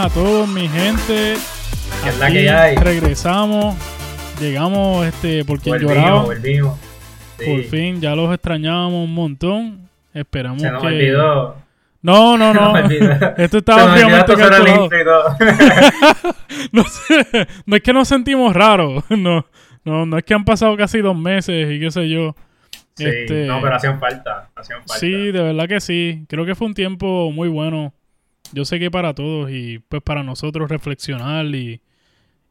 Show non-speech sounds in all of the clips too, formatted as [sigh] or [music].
Buenas a todos, mi gente. Es la que hay. Regresamos. Llegamos este por quien Volvimos. Sí. Por fin, ya los extrañábamos un montón. Esperamos Se nos que. olvidó. No, no, no. [laughs] Esto estaba el calculado. [laughs] No, sé, no es que nos sentimos raros. [laughs] No, no, no es que han pasado casi dos meses y qué sé yo. Sí, Este- no, pero hacían falta. Hacían falta. Sí, de verdad que sí. Creo que fue un tiempo muy bueno. Yo sé que para todos y pues para nosotros reflexionar y,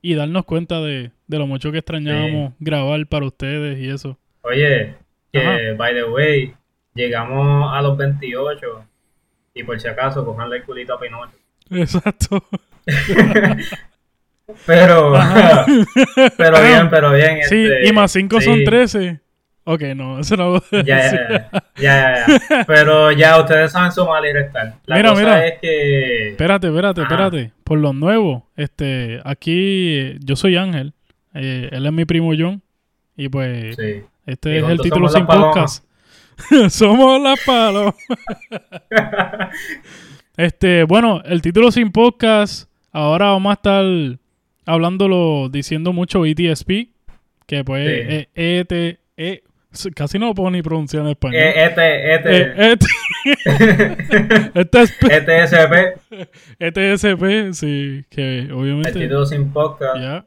y darnos cuenta de, de lo mucho que extrañábamos grabar para ustedes y eso. Oye, que by the way, llegamos a los 28 y por si acaso cojanle el culito a Pinocho. Exacto. [laughs] Pero, [laughs] pero bien, pero bien. Sí, este, y más 5 son sí. 13. Ok, no, eso no. Ya, ya, ya, ya, ya. [laughs] Pero ya ustedes saben sumar y restar. La Mira, cosa mira. es que. Espérate, espérate, Ajá. espérate. Por los nuevos, este, aquí yo soy Ángel. eh, él es mi primo John. Y pues Sí. este es el título sin podcast. [laughs] somos las palomas. [laughs] Este, bueno, el título sin podcast. Ahora vamos a estar hablándolo, diciendo mucho ETSP. Que pues Sí. ET, casi no lo puedo ni pronunciar en español. Eh, este, este. ET- [laughs] [laughs] este es ETSP, [laughs] ETSP, sí, que el obviamente. título sin podcast. Ya,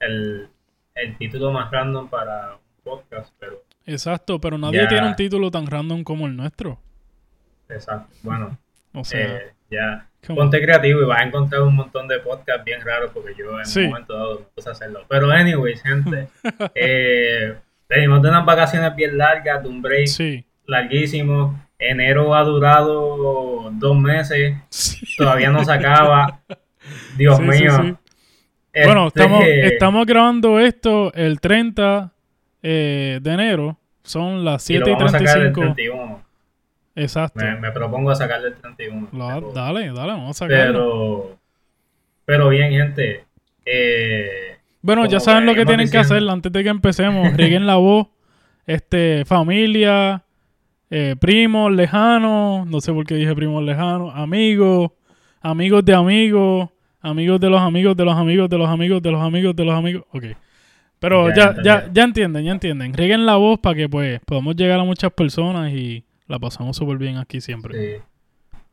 El, el título más random para un podcast, pero. exacto, pero nadie Ya. tiene un título tan random como el nuestro. Exacto. Bueno, O sea, eh, ya. Ponte creativo y vas a encontrar un montón de podcasts bien raros porque yo en Sí. un momento dado me puse hacerlo. Pero, anyways, gente. eh, venimos de unas vacaciones bien largas, de un break sí. larguísimo. Enero ha durado dos meses. Sí. Todavía no se acaba. [laughs] Dios Sí, mío. sí. Bueno, Este, estamos, estamos grabando esto el 30 eh, de enero. Son las y lo 7 y vamos a sacar el 35. 31. Exacto. Me, me propongo a sacarle el 31. Lo- pero, dale, dale, vamos a sacarlo. pero, pero bien, gente. Eh, bueno, ya saben lo que tienen que hacer antes de que empecemos. [laughs] Rieguen la voz. Este, familia, eh, primos lejanos. No sé por qué dije primos lejanos. Amigos, amigos de amigos, amigos de los amigos de los amigos de los amigos de los amigos de los amigos. Ok. Pero Ya, ya, ya, ya, ya. ya entienden, ya entienden. Rieguen la voz para que pues podamos llegar a muchas personas y la pasamos súper bien aquí siempre. Sí.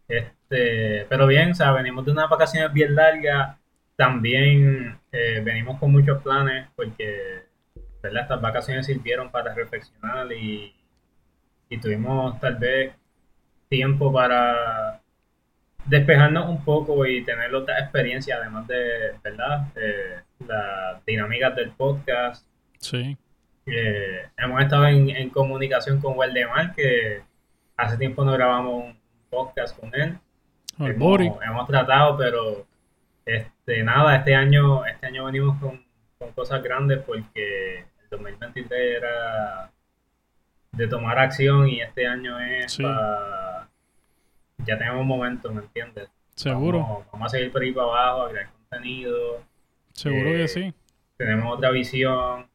Este, pero bien, o sea, venimos de unas vacaciones bien largas. También eh, venimos con muchos planes porque ¿verdad? estas vacaciones sirvieron para reflexionar y, y tuvimos tal vez tiempo para despejarnos un poco y tener otra experiencia, además de ¿verdad? Eh, las dinámicas del podcast. Sí. Eh, hemos estado en, en comunicación con Waldemar, que hace tiempo no grabamos un podcast con él. El hemos, hemos tratado, pero este nada, este año, este año venimos con, con cosas grandes porque el 2023 era de tomar acción y este año es Sí. para ya tenemos momentos, ¿me entiendes? Seguro, Vamos, vamos a seguir por ahí para abajo, a crear contenido, seguro eh, que sí. tenemos otra visión.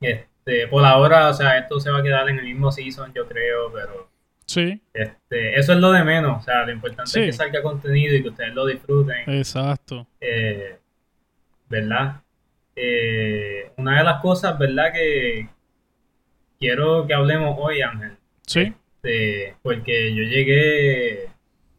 Este, por ahora, o sea, esto se va a quedar en el mismo season, yo creo, pero Sí, este, eso es lo de menos. O sea, lo importante Sí. es que salga contenido y que ustedes lo disfruten, exacto. eh, ¿verdad? Eh, una de las cosas, ¿verdad? Que quiero que hablemos hoy, Ángel, Sí, este, porque yo llegué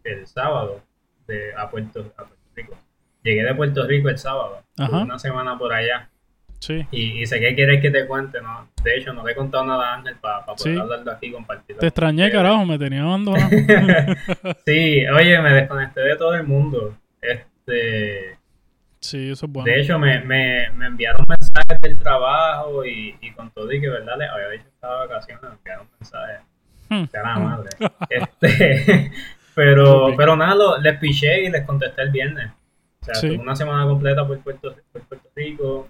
el sábado de, a, Puerto, a Puerto Rico. Llegué de Puerto Rico el sábado, Ajá. una semana por allá. Sí. Y, y sé que quieres que te cuente, ¿no? De hecho, no le he contado nada a Ángel para poder Sí. hablarlo aquí y compartirlo. Te extrañé, carajo, me tenía abandonado. [laughs] sí, oye, me desconecté de todo el mundo. Este, Sí, eso es bueno. de hecho, me, me, me enviaron mensajes del trabajo y, y con todo y que, ¿verdad? Les había dicho que estaba de vacaciones, me enviaron mensajes. Hmm. De la madre. [laughs] Este, [laughs] pero, pero nada, lo- les piché y les contesté el viernes. O sea, Sí. tuve una semana completa por Puerto, por Puerto Rico.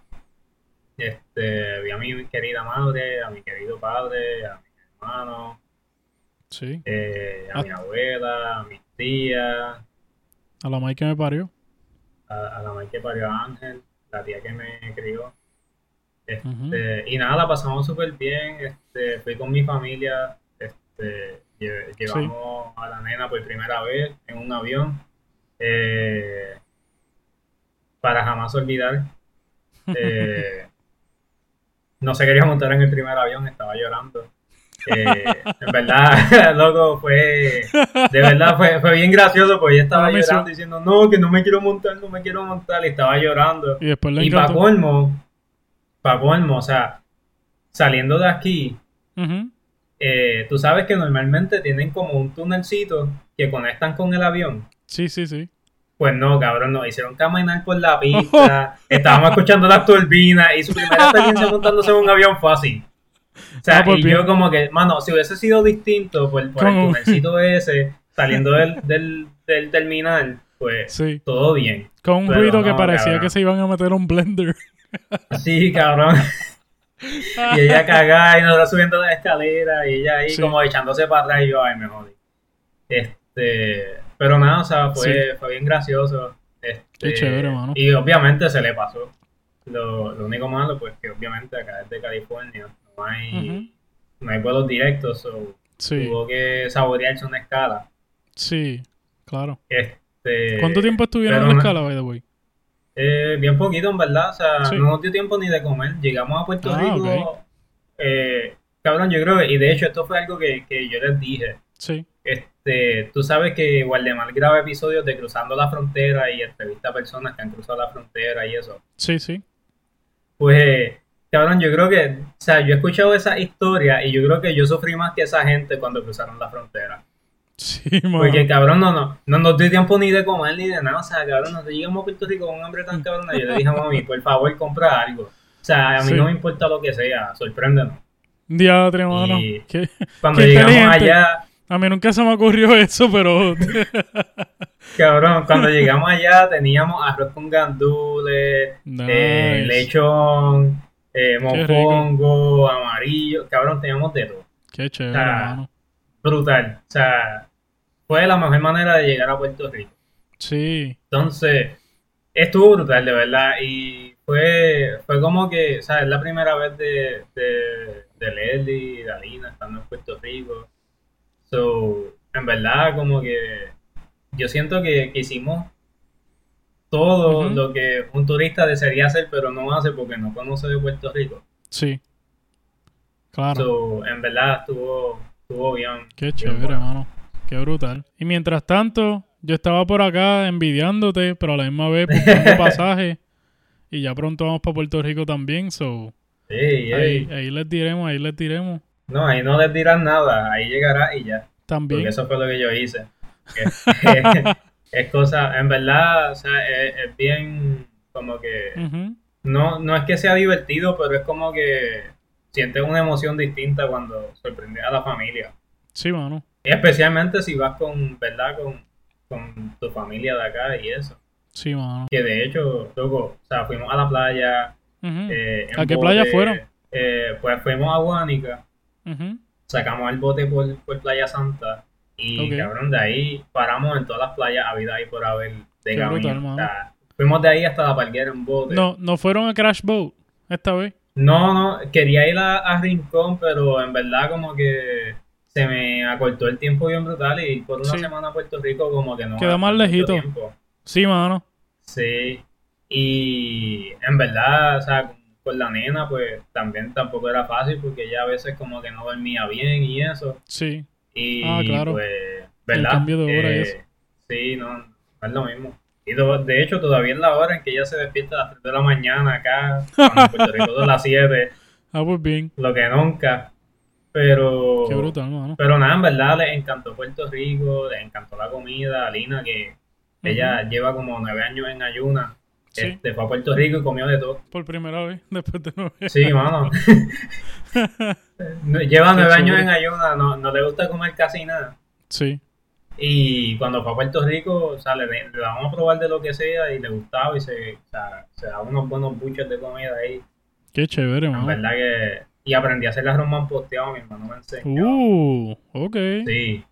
Este, vi a mi querida madre, a mi querido padre, a mis hermanos, Sí, eh, a Ah. mi abuela, a mis tías, a la Mike que me parió. a, a la madre que parió a Ángel, la tía que me crió. Este. Y nada, la pasamos súper bien. Este, fui con mi familia. Este, lle- llevamos a la nena por primera vez en un avión. Eh, para jamás olvidar. [laughs] Eh, no se quería montar en el primer avión, estaba llorando. Eh, en verdad, [laughs] loco, fue. De verdad, fue, fue bien gracioso porque ella estaba llorando diciendo, no, que no me quiero montar, no me quiero montar, y estaba llorando. Y después Y para colmo, para colmo, o sea, saliendo de aquí, eh, tú sabes que normalmente tienen como un tunelcito que conectan con el avión. Sí, sí, sí. Pues no, cabrón, nos hicieron caminar por la [laughs] pista, estábamos escuchando las turbinas y su primera [laughs] experiencia montándose en un avión fue así. O sea, Ah, pues y bien. yo como que, mano, si hubiese sido distinto por, por el tunelcito [laughs] ese, saliendo del, del, del terminal, pues Sí. todo bien. Con un Pero ruido que parecía cabrón. que se iban a meter un blender. Sí, cabrón. Y ella cagada y nosotros subiendo la escalera y ella ahí Sí. como echándose para atrás y yo, ay, me jodí. Este, pero nada, o sea, fue, fue bien gracioso. Este, Qué chévere, mano. Y obviamente se le pasó. Lo, lo único malo, pues que obviamente acá desde California no hay, no hay vuelos directos, so Sí, tuvo que saborearse una escala. sí, claro. Este, ¿Cuánto tiempo estuvieron en la escala, by the way? Eh, bien poquito, en verdad. O sea, Sí. no nos dio tiempo ni de comer. Llegamos a Puerto Ah, Rico. eh, cabrón, yo creo que, y de hecho, esto fue algo que, que yo les dije. Sí, Este, tú sabes que Waldemar graba episodios de cruzando la frontera y entrevista a personas que han cruzado la frontera y eso. sí, sí. Pues, cabrón, yo creo que, o sea, yo he escuchado esa historia y yo creo que yo sufrí más que esa gente cuando cruzaron la frontera. Sí, mano. Porque, cabrón, no, no, no nos dio tiempo ni de comer ni de nada. O sea, cabrón, nosotros llegamos a Puerto Rico con un hambre tan cabrón. Yo le dije a mami, por favor, compra algo. O sea, a mí Sí. no me importa lo que sea, sorpréndenos. Diadre, mano. Y- Qué- Cuando Qué llegamos allá, A mí nunca se me ocurrió [laughs] eso, pero... [laughs] cabrón, cuando llegamos allá teníamos arroz con gandules, eh, Nice. lechón, eh, mofongo, amarillo. Cabrón, teníamos de todo. Qué chévere, Ah. mano. Brutal. O sea, fue la mejor manera de llegar a Puerto Rico. Sí, Entonces, estuvo brutal, de verdad. Y fue, fue como que, o sea, es la primera vez de, de, de Leslie y de Alina estando en Puerto Rico. So, en verdad, como que yo siento que, que hicimos todo lo que un turista desearía hacer, pero no hace porque no conoce de Puerto Rico. sí. Claro. So, en verdad, estuvo, estuvo bien. Qué bien chévere, bueno. mano. Qué brutal. Y mientras tanto, yo estaba por acá envidiándote, pero a la misma vez buscando [laughs] pasaje. Y ya pronto vamos para Puerto Rico también, so... Sí. Ahí, ahí les diremos, ahí les diremos. No, ahí no les dirán nada, ahí llegará y ya. También. Porque eso fue lo que yo hice. [laughs] Es, cosa, en verdad, o sea, es, es bien como que, no, no es que sea divertido, pero es como que sientes una emoción distinta cuando sorprendes a la familia. Sí, mano. Y especialmente si vas con, ¿verdad? Con, con tu familia de acá y eso. Sí, mano. Que de hecho, loco, o sea, fuimos a la playa. Eh, ¿A qué bote, playa fueron? eh, pues fuimos a Guánica. Sacamos el bote por, por Playa Santa y Ok. cabrón de ahí paramos en todas las playas habido ahí por haber de camino. O sea, fuimos de ahí hasta la parguera en bote. No, no fueron a Crash Boat esta vez. no, no, quería ir a, a Rincón, pero en verdad como que se me acortó el tiempo bien brutal y por una Sí. semana a Puerto Rico como que no Queda da más lejito. tiempo. Sí, mano. Sí, y en verdad, o sea, con la nena pues también tampoco era fácil porque ella a veces como que no dormía bien y eso. Sí. Y Ah, claro. pues, ¿verdad? cambio de hora y Eh, eso. Sí, no, no es lo mismo. Y de hecho, todavía es la hora en que ella se despierta a las 3 de la mañana acá, en [laughs] Puerto Rico son las 7, Ah, pues bien. lo que nunca. Pero, Qué brutal, mano. pero nada, en verdad les encantó Puerto Rico, les encantó la comida. A Lina, que ella lleva como 9 años en ayuna, Sí. este, fue a Puerto Rico y comió de todo. Por primera vez, [laughs] después de nueve. Sí, mano. [laughs] lleva 9 años en ayuna, no, no le gusta comer casi nada. Sí. Y cuando fue a Puerto Rico, o sea, le, le damos a probar de lo que sea y le gustaba y se, o sea, se daba unos buenos buches de comida ahí. Qué chévere, mano. verdad que... Y aprendí a hacer las román posteado, mi hermano me enseñó. Uh, ok. Sí.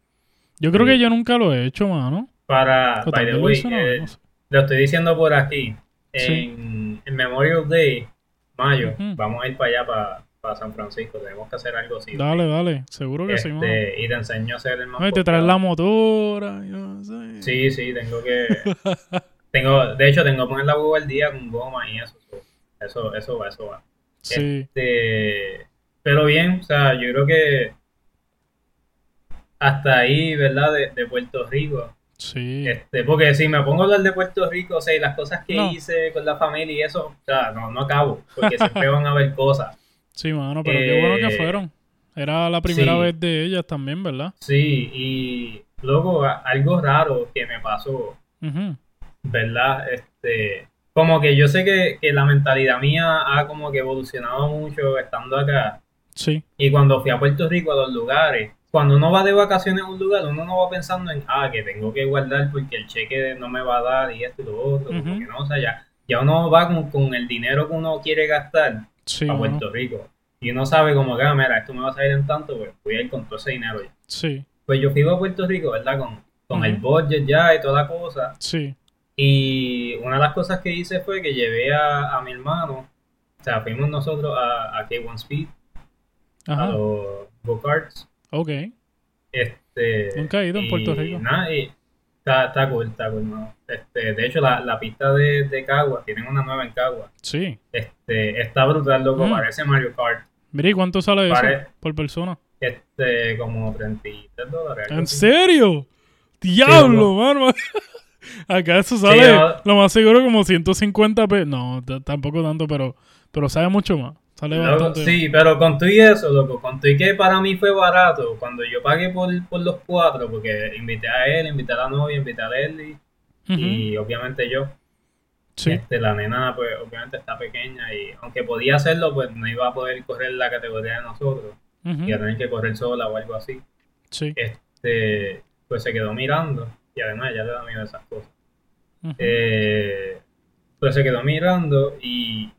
Yo creo Sí. que yo nunca lo he hecho, mano. Para, by the lo way, vez, eh, no sé. lo estoy diciendo por aquí. Sí. En, Memorial Day, mayo, vamos a ir para allá, para, para San Francisco. Tenemos que hacer algo así. Dale, dale. Seguro que sí, mano. Este, y te enseño a hacer el más te traes la motora. yo no sé. Sí, sí, tengo que... [laughs] tengo, de hecho, tengo que poner la huevo al día con goma y eso. Eso, eso va, eso va. Sí. Este, pero bien, o sea, yo creo que hasta ahí, ¿verdad? De, de Puerto Rico. Sí. Este, porque si me pongo a hablar de Puerto Rico, o sea, y las cosas que No. hice con la familia y eso, o sea, no, no acabo, porque siempre van a haber cosas. [laughs] Sí, mano, pero qué bueno que Eh, fueron. Era la primera sí. vez de ellas también, ¿verdad? Sí, y luego algo raro que me pasó. ¿verdad? Este, como que yo sé que, que la mentalidad mía ha como que evolucionado mucho estando acá. Sí. Y cuando fui a Puerto Rico a los lugares, cuando uno va de vacaciones a un lugar, uno no va pensando en, ah, que tengo que guardar porque el cheque no me va a dar y esto y lo otro, como Ujú. que no, o sea, ya, ya uno va con, con el dinero que uno quiere gastar Sí, a. Puerto Rico. Y uno sabe como que, ah, mira, esto me va a salir en tanto, pues voy a ir con todo ese dinero ya. Sí, Pues yo fui a Puerto Rico, ¿verdad? Con, con el budget ya y toda la cosa. sí. Y una de las cosas que hice fue que llevé a, a mi hermano, o sea, fuimos nosotros a, a K1 Speed, a Ajá. los go-karts. Ok. Este, Nunca he ido en Puerto Rico. Nada, y está, está cool, está cool, ¿no? Este, de hecho, la, la pista de, de Cagua, tienen una nueva en Cagua. Sí. Este, está brutal, loco, Mm. parece Mario Kart. Mira, ¿y cuánto sale eso Pare- por persona? Este, como 33 dólares. ¿En serio? ¡Diablo, loco. mano! [laughs] Acá eso sale yo- lo más seguro como 150 pesos. No, tampoco tanto, pero, pero sale mucho más. Sale Loco, bastante sí, pero con todo y eso, loco, con y que para mí fue barato, cuando yo pagué por, por los cuatro, porque invité a él, invité a la novia, invité a Leslie, Ujú. y obviamente yo. Sí, Este, la nena, pues, obviamente está pequeña y aunque podía hacerlo, pues no iba a poder correr la categoría de nosotros. ujú, Iba a tener que correr sola o algo así. sí. Este, pues se quedó mirando y además ya le da miedo esas cosas. Eh, pues se quedó mirando y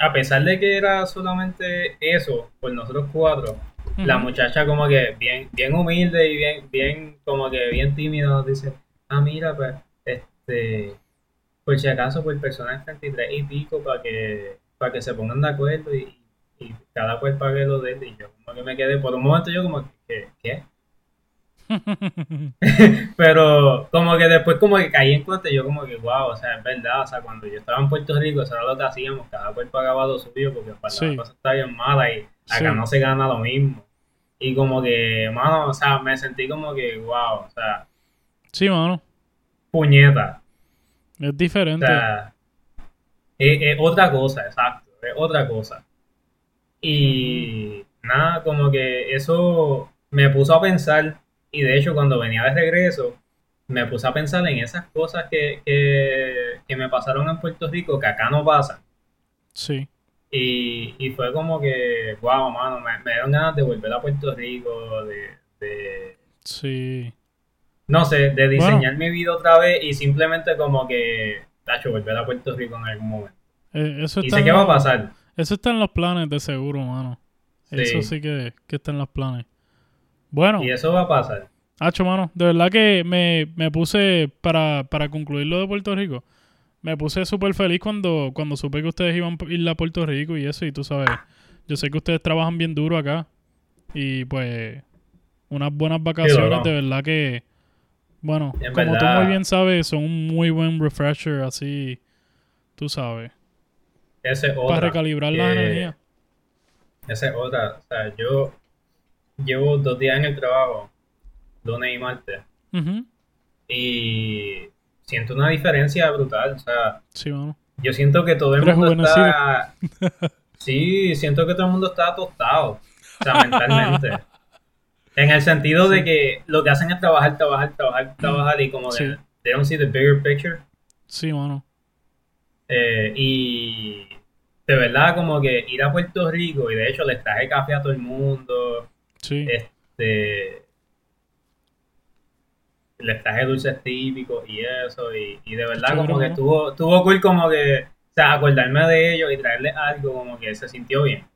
a pesar de que era solamente eso, por nosotros cuatro, la muchacha como que bien, bien humilde y bien, bien, como que bien tímida nos dice, ah, mira, pues, este, por si acaso, por personas 33 y pico, para que, para que se pongan de acuerdo y, y cada cual pague lo de él. Y yo como que me quedé, por un momento yo como que, ¿qué? [laughs] Pero como que después como que caí en cuenta y yo como que, wow, o sea, es verdad, o sea, cuando yo estaba en Puerto Rico, eso era lo que hacíamos, cada cual pagaba lo suyo porque para Sí. la cosa está bien mala y acá Sí. no se gana lo mismo. Y como que, mano, o sea, me sentí como que, wow, o sea, sí, mano. puñeta. Es O diferente. sea, es, es otra cosa, exacto, es otra cosa. Y nada, como que eso me puso a pensar, y de hecho cuando venía de regreso, me puse a pensar en esas cosas que, que, que me pasaron en Puerto Rico, que acá no pasan. Sí. Y, y fue como que, wow, mano, me, me dieron ganas de volver a Puerto Rico, de, de Sí. no sé, de Bueno. diseñar mi vida otra vez y simplemente como que, tacho, volver a Puerto Rico en algún momento. Eh, eso Y está sé en qué va a los- pasar. Eso está en los planes de seguro, mano. Sí. Eso sí que, que está en los planes. Bueno, Y eso va a pasar. Hacho, mano, de verdad que me, me puse, para, para concluir lo de Puerto Rico, me puse súper feliz cuando, cuando supe que ustedes iban a ir a Puerto Rico y eso, y tú sabes, yo sé que ustedes trabajan bien duro acá, y pues, unas buenas vacaciones, de verdad que, bueno, En como tú muy bien sabes, son un muy buen refresher, así, tú sabes, Esa es para otra. recalibrar las que- energías. Esa es otra. O sea, yo llevo dos días en el trabajo, lunes y martes, y siento una diferencia brutal. O sea, Sí, yo siento que todo el mundo está... Sí, siento que todo el mundo está tostado, o sea, mentalmente. En el sentido de que lo que hacen es trabajar, trabajar, trabajar, trabajar y como Sí. they don't see the bigger picture. Sí, mano. Eh, y de verdad como que ir a Puerto Rico y de hecho les traje café a todo el mundo, Sí. este les traje dulces típicos y eso y, y de verdad como que ¿no? tuvo, tuvo cool como que, o sea, acordarme de ellos y traerles algo como que se sintió bien.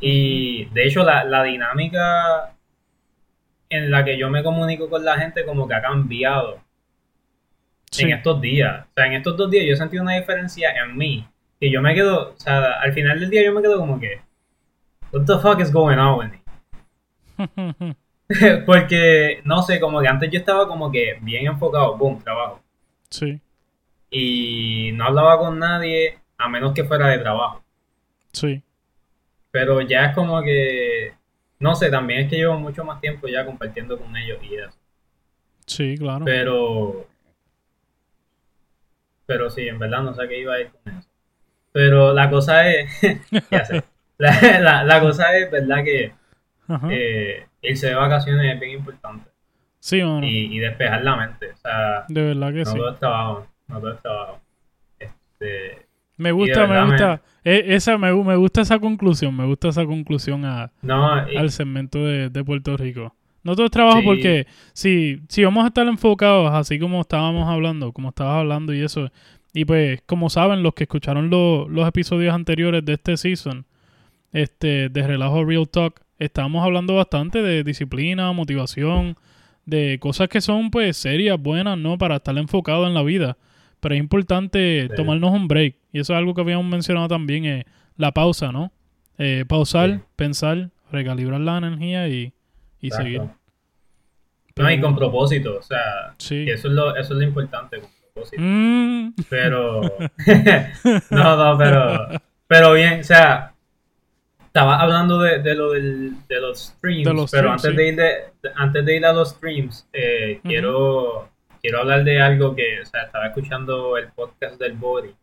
Y de hecho la, la dinámica en la que yo me comunico con la gente como que ha cambiado Sí. en estos días. O sea, en estos dos días yo he sentido una diferencia en mí. Que yo me quedo, o sea, al final del día yo me quedo como que, what the fuck is going on with me? [laughs] Porque, no sé, como que antes yo estaba como que bien enfocado, boom, trabajo. sí, Y no hablaba con nadie a menos que fuera de trabajo. sí, Pero ya es como que, no sé, también es que llevo mucho más tiempo ya compartiendo con ellos y eso. sí, claro. Pero, pero sí, en verdad no sé qué iba a ir con eso. Pero la cosa es, [laughs] ya sé, la, la, la cosa es, verdad que. Eh, irse de vacaciones es bien importante sí, y, y despejar la mente. O sea, De verdad que no sí. todo es trabajo, no todo es trabajo. Este, Me gusta, me gusta. e- esa, me, gu- me gusta esa conclusión. Me gusta esa conclusión a, no, y- al segmento de, de Puerto Rico. No todo es trabajo Sí. porque si, si vamos a estar enfocados así como estábamos hablando, como estabas hablando y eso, y pues como saben los que escucharon lo- los episodios anteriores de este season, este de Relajo Real Talk, estábamos hablando bastante de disciplina, motivación, de cosas que son pues serias, buenas, ¿no? Para estar enfocado en la vida. Pero es importante Sí. tomarnos un break. Y eso es algo que habíamos mencionado también, eh, la pausa, ¿no? Eh, pausar, Sí. pensar, recalibrar la energía y, y seguir. No, y con propósito, o sea, Sí. que eso es lo, eso es lo importante, con propósito. Mm, Pero. [laughs] [laughs] no, no, pero. Pero bien, o sea. Estaba hablando de, de lo del, de los streams, De los pero streams, antes, sí. de ir de, antes de ir a los streams, eh, quiero, quiero hablar de algo que, o sea, estaba escuchando el podcast del Body,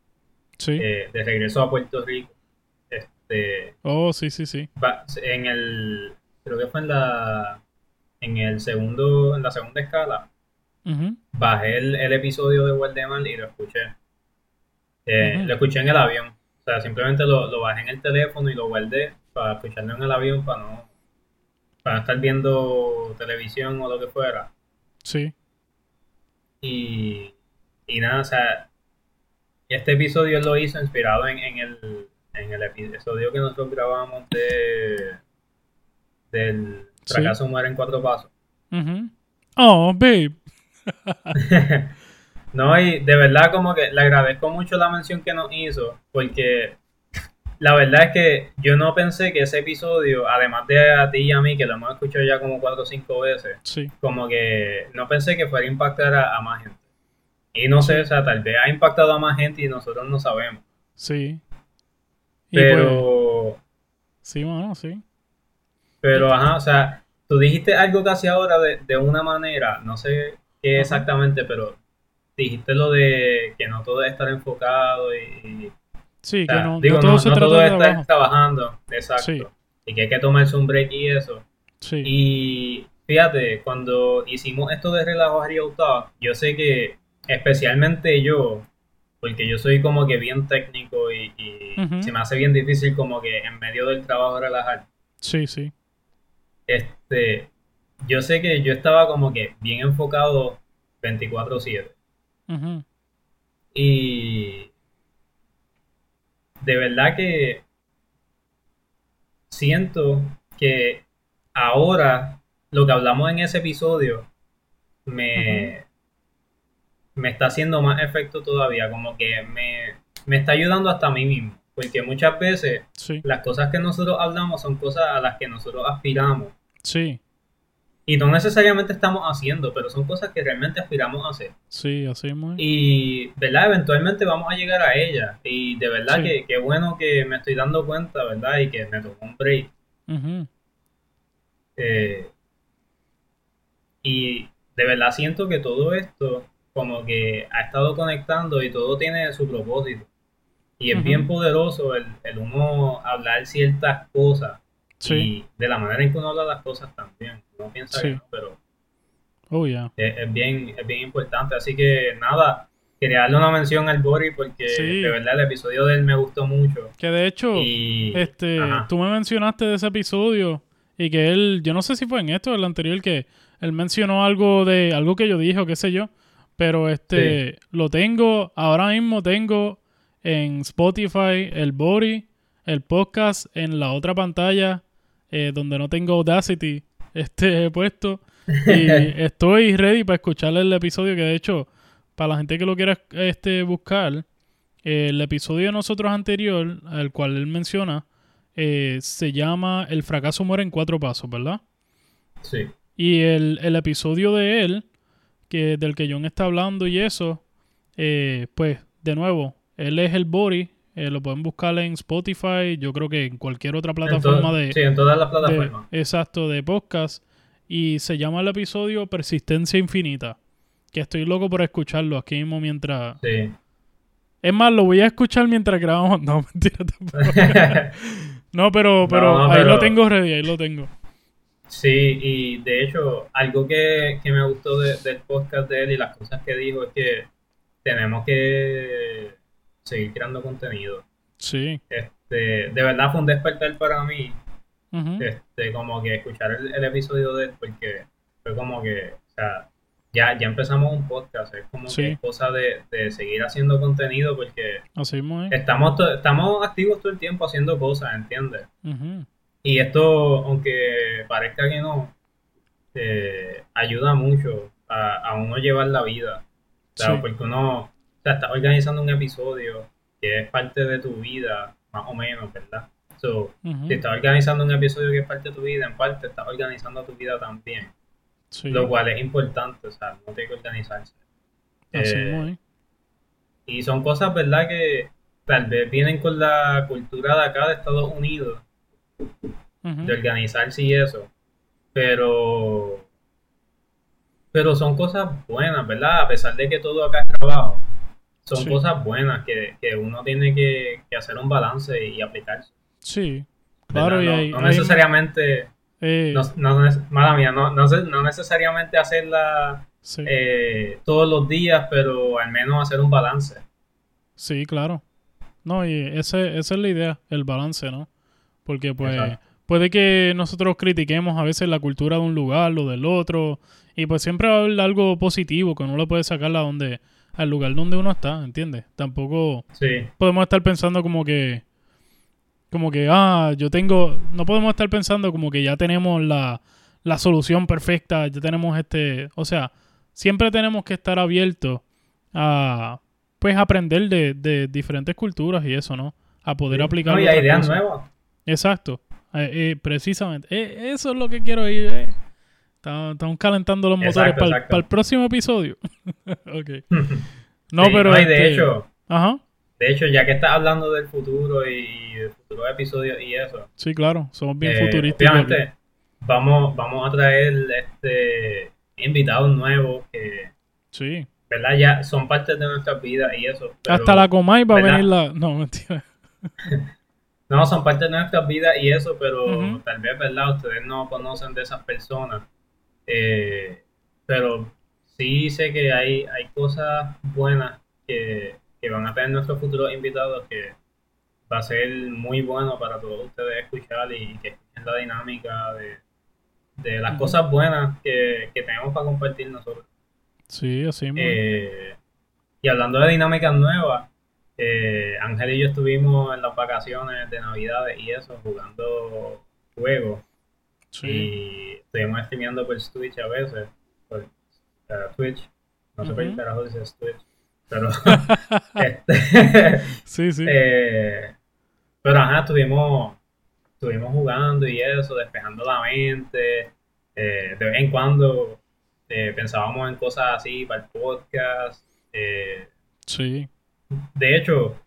sí. eh, de regreso a Puerto Rico. Este, Oh, sí, sí, sí. en el, creo que fue en la, en el segundo, en la segunda escala, bajé el, el episodio de Waldemar y lo escuché. Eh. Lo escuché en el avión. O sea, simplemente lo, lo bajé en el teléfono y lo guardé para escucharlo en el avión para no, para no estar viendo televisión o lo que fuera. Sí. Y, y nada, o sea, este episodio lo hizo inspirado en, en el, en el episodio que nosotros grabamos de del Sí. fracaso muere en cuatro pasos. Ujú. Oh, babe. [laughs] No, y de verdad como que le agradezco mucho la mención que nos hizo, porque la verdad es que yo no pensé que ese episodio, además de a ti y a mí, que lo hemos escuchado ya como cuatro o cinco veces, Sí. como que no pensé que fuera a impactar a, a más gente. Y no sé, o sea, tal vez ha impactado a más gente y nosotros no sabemos. Sí. Y pues, Pero, sí, mano, sí. pero, ajá, o sea, tú dijiste algo casi ahora de, de una manera, no sé qué exactamente, pero dijiste lo de que no todo es estar enfocado y, Sí, O que sea, no, no digo, todo no, se no trata todo de es estar trabajo. trabajando, exacto. Sí. Y que hay que tomarse un break y eso. Sí. Y fíjate, cuando hicimos esto de Relajo Real Talk, yo sé que especialmente yo, porque yo soy como que bien técnico y, se me hace bien difícil como que en medio del trabajo relajar. Sí, sí. Este, yo sé que yo estaba como que bien enfocado 24/7. Y de verdad que siento que ahora lo que hablamos en ese episodio me, me está haciendo más efecto todavía, como que me, me está ayudando hasta a mí mismo, porque muchas veces Sí. las cosas que nosotros hablamos son cosas a las que nosotros aspiramos Sí. Y no necesariamente estamos haciendo, pero son cosas que realmente aspiramos a hacer. Sí, así es muy. Y, ¿verdad? Eventualmente vamos a llegar a ella. Y de verdad Sí. que, que bueno que me estoy dando cuenta, ¿verdad? Y que me tomó un break. Eh, y de verdad siento que todo esto como que ha estado conectando y todo tiene su propósito. Y es bien poderoso el, el uno hablar ciertas cosas. Sí. Y de la manera en que uno habla las cosas también. Uno piensa Sí. que no, pero Oh, yeah. es, es bien, es bien importante. Así que nada, quería darle una mención al Bori porque Sí. de verdad el episodio de él me gustó mucho. Que de hecho, Y este, ajá. tú me mencionaste de ese episodio y que él, yo no sé si fue en esto o en el anterior, que él mencionó algo de algo que yo dije o qué sé yo, pero este, lo tengo, ahora mismo tengo en Spotify el body, el podcast en la otra pantalla eh, donde no tengo Audacity [laughs] este puesto y [laughs] estoy ready para escuchar el episodio que de hecho para la gente que lo quiera este buscar el episodio de nosotros anterior al cual él menciona eh, se llama El fracaso muere en cuatro pasos, ¿verdad? Sí. Y el, el episodio de él, que del que John está hablando y eso, eh, pues de nuevo, él es el Bori, eh, lo pueden buscar en Spotify, yo creo que en cualquier otra plataforma de, sí, en todas las de- plataformas. exacto, de podcast. Y se llama el episodio Persistencia Infinita. Que estoy loco por escucharlo aquí mismo mientras... Sí. Es más, lo voy a escuchar mientras grabamos. [laughs] No, mentira tampoco. No, pero, [laughs] pero No, ahí pero- lo tengo ready, ahí lo tengo. Sí, y de hecho, algo que, que me gustó de- del podcast de él y las cosas que dijo es que tenemos que seguir creando contenido. Sí. Este, de verdad fue un despertar para mí, este, como que escuchar el, el episodio de él, porque fue como que, o sea, ya, ya empezamos un podcast, es como Sí. que es cosa de, de seguir haciendo contenido, porque Así es. estamos, estamos activos todo el tiempo haciendo cosas, ¿entiendes? Y esto, aunque parezca que no, eh, ayuda mucho a, a uno llevar la vida. O sea, Sí. Porque uno sea, está organizando un episodio que es parte de tu vida, más o menos, ¿verdad? So, Ujú. si estás organizando un episodio que es parte de tu vida, en parte estás organizando tu vida también. Sí. Lo cual es importante, o sea, no tiene que organizarse. Así Eh, y son cosas, ¿verdad? Que tal vez vienen con la cultura de acá de Estados Unidos, Ujú. de organizarse y eso. Pero, pero son cosas buenas, ¿verdad? A pesar de que todo acá es trabajo, son Sí. cosas buenas que, que uno tiene que, que hacer un balance y aplicarse. Sí. Claro, y no, no necesariamente, eh, no, no neces- mala mía, no, no, no necesariamente hacerla sí. eh, todos los días, pero al menos hacer un balance. Sí, claro. No, y ese, esa es la idea, el balance, ¿no? Porque pues Exacto. puede que nosotros critiquemos a veces la cultura de un lugar, lo del otro, y pues siempre va a haber algo positivo que uno le puede sacar a donde, al lugar donde uno está, ¿entiendes? Tampoco Sí, podemos estar pensando como que, como que, ah, yo tengo, no podemos estar pensando como que ya tenemos la, la solución perfecta, ya tenemos este, o sea, siempre tenemos que estar abiertos a, pues, aprender de, de diferentes culturas y eso, ¿no? A poder aplicar No, y hay ideas nuevas. Exacto, Eh, eh, precisamente. Eh, eso es lo que quiero oír. Estamos, calentando los motores para el próximo episodio. [laughs] ok. No, Sí, pero... no, y de este, hecho, Ajá. de hecho, ya que estás hablando del futuro y, y de futuros episodios y eso, Sí, claro, somos bien eh, obviamente vamos, vamos a traer este invitados nuevos que, Sí. ¿verdad? Ya son parte de nuestras vidas y eso. pero- Hasta la Comay va a venir la... No, mentira. [laughs] No, son parte de nuestras vidas y eso, pero tal vez, ¿verdad? Ustedes no conocen de esas personas. Eh, pero sí sé que hay, hay cosas buenas que, que van a tener nuestros futuros invitados que va a ser muy bueno para todos ustedes escuchar y que escuchen la dinámica de, de las cosas buenas que, que tenemos para compartir nosotros. Sí, así mismo. Eh, y hablando de dinámicas nuevas, eh, Ángel y yo estuvimos en las vacaciones de Navidades y eso, jugando juegos. Sí. Y estuvimos streameando por Twitch a veces. Por Twitch. No sé por qué carajo dices Twitch. Pero. [laughs] [laughs] este, [laughs] Sí, sí. eh, pero ajá, estuvimos, estuvimos jugando y eso, despejando la mente. Eh, de vez en cuando eh, pensábamos en cosas así para el podcast. Sí. de hecho,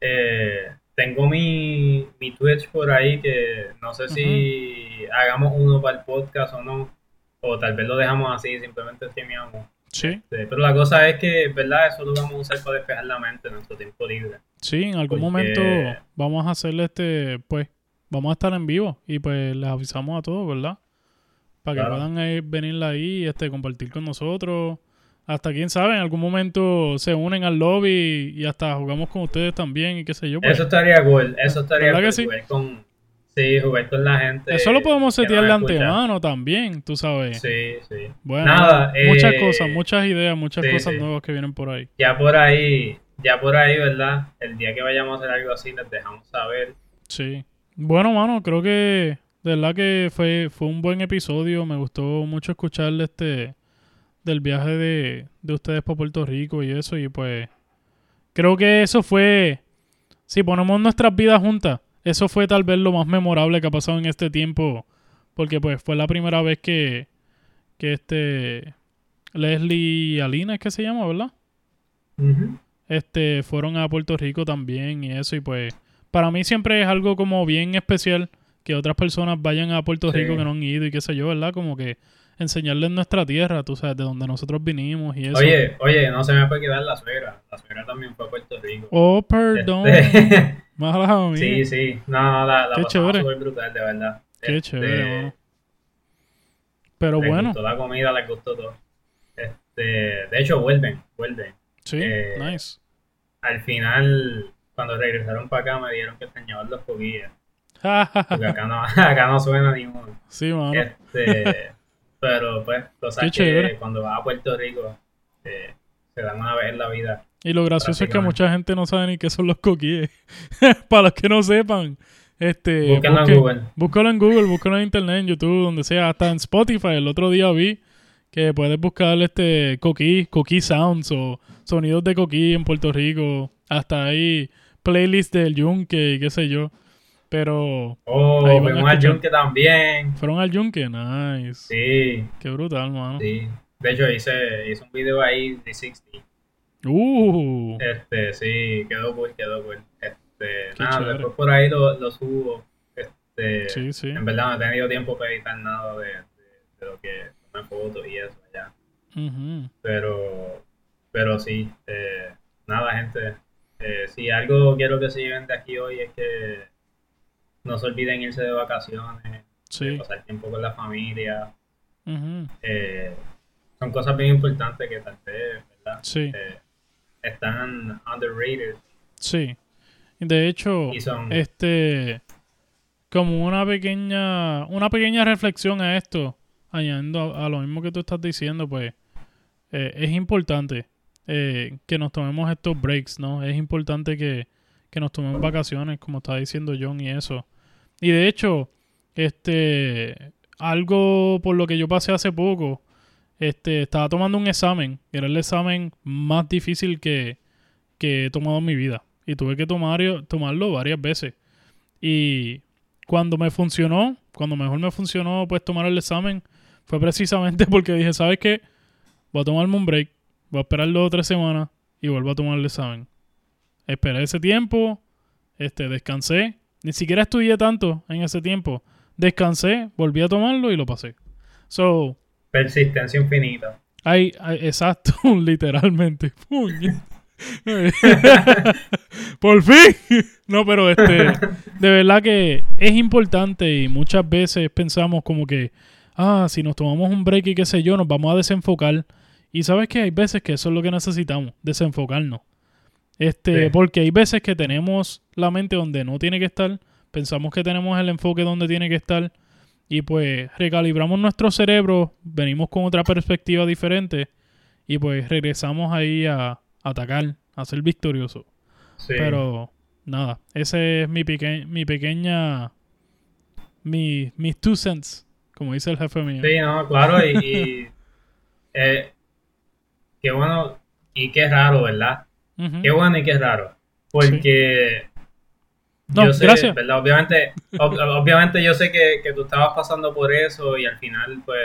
eh, tengo mi, mi Twitch por ahí que no sé si hagamos uno para el podcast o no. O tal vez lo dejamos así, simplemente streameamos. Sí. Pero la cosa es que, ¿verdad? Eso lo vamos a usar para despejar la mente en nuestro tiempo libre. Sí, en algún Porque- momento vamos a hacerle este, pues, vamos a estar en vivo y pues les avisamos a todos, ¿verdad? Para que Claro. puedan eh, venir ahí, este, compartir con nosotros. Hasta quién sabe, en algún momento se unen al lobby y hasta jugamos con ustedes también y qué sé yo. Pues, Eso estaría cool, eso estaría ¿Verdad cool, que sí? jugar con, sí, jugar con la gente. eso lo podemos setear de antemano también, tú sabes. Sí, sí. Bueno, Nada, muchas eh, cosas, muchas ideas, muchas sí, cosas sí. nuevas que vienen por ahí. Ya por ahí, ya por ahí, ¿verdad? El día que vayamos a hacer algo así, les dejamos saber. Sí. Bueno, mano, creo que de verdad que fue, fue un buen episodio. Me gustó mucho escucharle este del viaje de, de ustedes para Puerto Rico y eso. Y pues creo que eso fue, si ponemos nuestras vidas juntas, eso fue tal vez lo más memorable que ha pasado en este tiempo, porque pues fue la primera vez que, que este Leslie y Alina es que se llama, ¿verdad? Este fueron a Puerto Rico también y eso y pues para mí siempre es algo como bien especial que otras personas vayan a Puerto Sí. Rico que no han ido y qué sé yo, ¿verdad? Como que enseñarles nuestra tierra, tú sabes, de donde nosotros vinimos y eso. Oye, oye, no se me puede quedar la suegra. La suegra también fue a Puerto Rico. Oh, perdón. [laughs] Este, Mala mía. sí, sí. No, no, la, la Qué chévere. brutal, de verdad. Qué Este, chévere, mano. Pero les bueno, gustó la comida, les gustó todo. Este, de hecho, vuelven, vuelven. sí, eh, nice. Al final, cuando regresaron para acá, me dieron que extrañaban los coquillas. [laughs] Porque acá no, [laughs] acá no suena ni uno. sí, mano. Este, pero pues, cosas que cuando vas a Puerto Rico eh, se dan vez en la vida. Y lo gracioso es que mucha gente no sabe ni qué son los coquíes. [laughs] Para los que no sepan, este, Búsquenlo en Google. Búscalo en Google, búscalo en internet, en YouTube, donde sea, hasta en Spotify. El otro día vi que puedes buscar este coquí, coquí sounds o sonidos de coquí en Puerto Rico. Hasta ahí playlist del yunque y qué sé yo. Pero Oh, fuimos al. Yunque también. fueron al yunque, nice. Sí, Qué brutal, mano. sí. De hecho, hice, hice un video ahí de 60. Uh, Este, sí, quedó cool, quedó cool. Este, Qué nada, chévere. después por ahí lo, lo subo. Este, sí, sí. En verdad no he tenido tiempo para editar nada de, de, de lo que tomé fotos y eso allá. Pero, pero sí, eh, nada, gente. Eh, si algo quiero que se lleven de aquí hoy es que no se olviden irse de vacaciones, de Sí. pasar tiempo con la familia. Eh, son cosas bien importantes que tal vez, ¿verdad? Sí. Eh, están underrated Sí. De hecho, son... este como una pequeña una pequeña reflexión a esto añadiendo a, a lo mismo que tú estás diciendo pues eh, es importante eh, que nos tomemos estos breaks no es importante que, que nos tomemos vacaciones como está diciendo John y eso y de hecho este algo por lo que yo pasé hace poco este estaba tomando un examen era el examen más difícil que, que he tomado en mi vida y tuve que tomar, tomarlo varias veces y cuando me funcionó, cuando mejor me funcionó pues tomar el examen, fue precisamente [laughs] porque dije, ¿sabes qué? Voy a tomarme un break, voy a esperar dos o tres semanas y vuelvo a tomar el examen. Esperé ese tiempo, este, descansé, ni siquiera estudié tanto en ese tiempo. Descansé, volví a tomarlo y lo pasé. So, Persistencia infinita. hay, hay- exacto, [laughs] literalmente. [laughs] Por fin. No, pero este, de verdad que es importante y muchas veces pensamos como que, ah, si nos tomamos un break y qué sé yo, nos vamos a desenfocar. Y sabes que hay veces que eso es lo que necesitamos, desenfocarnos. Este, Sí. porque hay veces que tenemos la mente donde no tiene que estar, pensamos que tenemos el enfoque donde tiene que estar y pues recalibramos nuestro cerebro, venimos con otra perspectiva diferente y pues regresamos ahí a atacar, a ser victorioso. Sí. Pero nada, ese es mi, peque- mi pequeña, mi, mis two cents, como dice el jefe mío. Sí, no, claro, y, y, [laughs] eh, qué bueno y qué raro, ¿verdad? Qué bueno y qué raro. Porque No, yo sé, gracias. ¿verdad? Obviamente, ob- obviamente yo sé que, que tú estabas pasando por eso y al final pues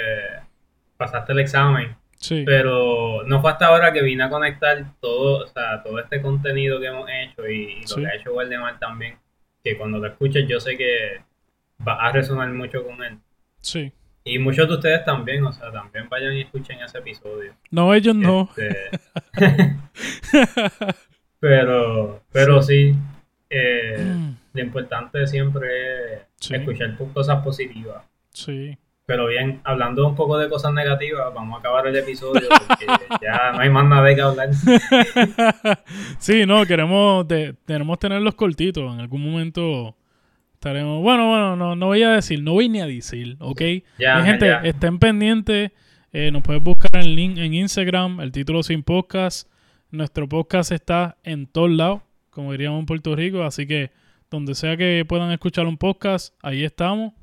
pasaste el examen. Sí, Pero no fue hasta ahora que vine a conectar todo, o sea, todo este contenido que hemos hecho y, y lo Sí. que ha hecho Waldemar también, que cuando lo escuches yo sé que va a resonar mucho con él. sí. Y muchos de ustedes también, o sea, también vayan y escuchen ese episodio. No, ellos no. Este, [laughs] pero, pero sí, eh, lo importante siempre es Sí. escuchar cosas positivas. Sí. Pero bien, hablando un poco de cosas negativas, vamos a acabar el episodio porque [laughs] ya no hay más nada de que hablar. [laughs] sí, no, queremos, queremos tenerlos cortitos. En algún momento estaremos. Bueno, bueno, no, no voy a decir, no voy ni a decir, ¿ok? Ya, Mi gente, ya. estén pendientes. eh, nos puedes buscar en link en Instagram, el título sin podcast. Nuestro podcast está en todos lados, como diríamos en Puerto Rico. Así que donde sea que puedan escuchar un podcast, ahí estamos.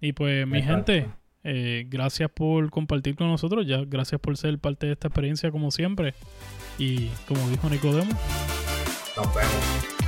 Y pues, mi Exacto. gente, eh, gracias por compartir con nosotros. Ya, gracias por ser parte de esta experiencia, como siempre. Y como dijo Nicodemo, Nos vemos.